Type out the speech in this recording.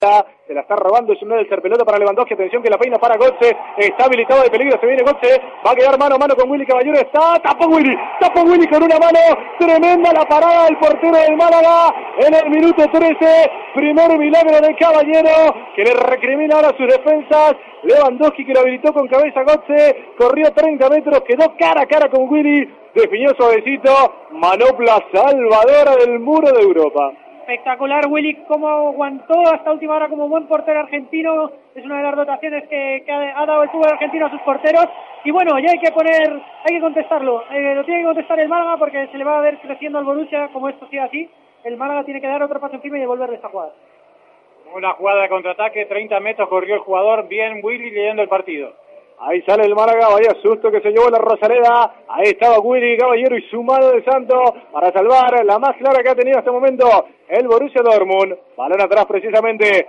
Se la está robando es un del pelota para Lewandowski. Atención que la peina para Gotze. Está habilitado de peligro. Se viene Gotze. Va a quedar mano a mano con Willy Caballero. Está. Tapó Willy. Tapó Willy con una mano. Tremenda la parada del portero del Málaga. En el minuto 13. Primer milagro de Caballero. Que le recrimina ahora sus defensas. Lewandowski que lo habilitó con cabeza Gotze. Corrió 30 metros. Quedó cara a cara con Willy. Definió suavecito. Manopla salvadora del muro de Europa espectacular Willy cómo aguantó hasta última hora como buen portero argentino. Es una de las dotaciones que, ha, dado el fútbol argentino a sus porteros. Y bueno ya hay que poner hay que contestarlo. Eh, lo tiene que contestar el Málaga porque se le va a ver creciendo al Borussia como esto sigue así. El Málaga tiene que dar otro paso encima y devolverle esta jugada. Una jugada de contraataque 30 metros corrió el jugador. Bien Willy leyendo el partido Ahí sale el Málaga, vaya susto que se llevó la Rosaleda. Ahí estaba Willy Caballero y su mano de santo para salvar la más clara que ha tenido hasta el momento el Borussia Dortmund. Balón atrás precisamente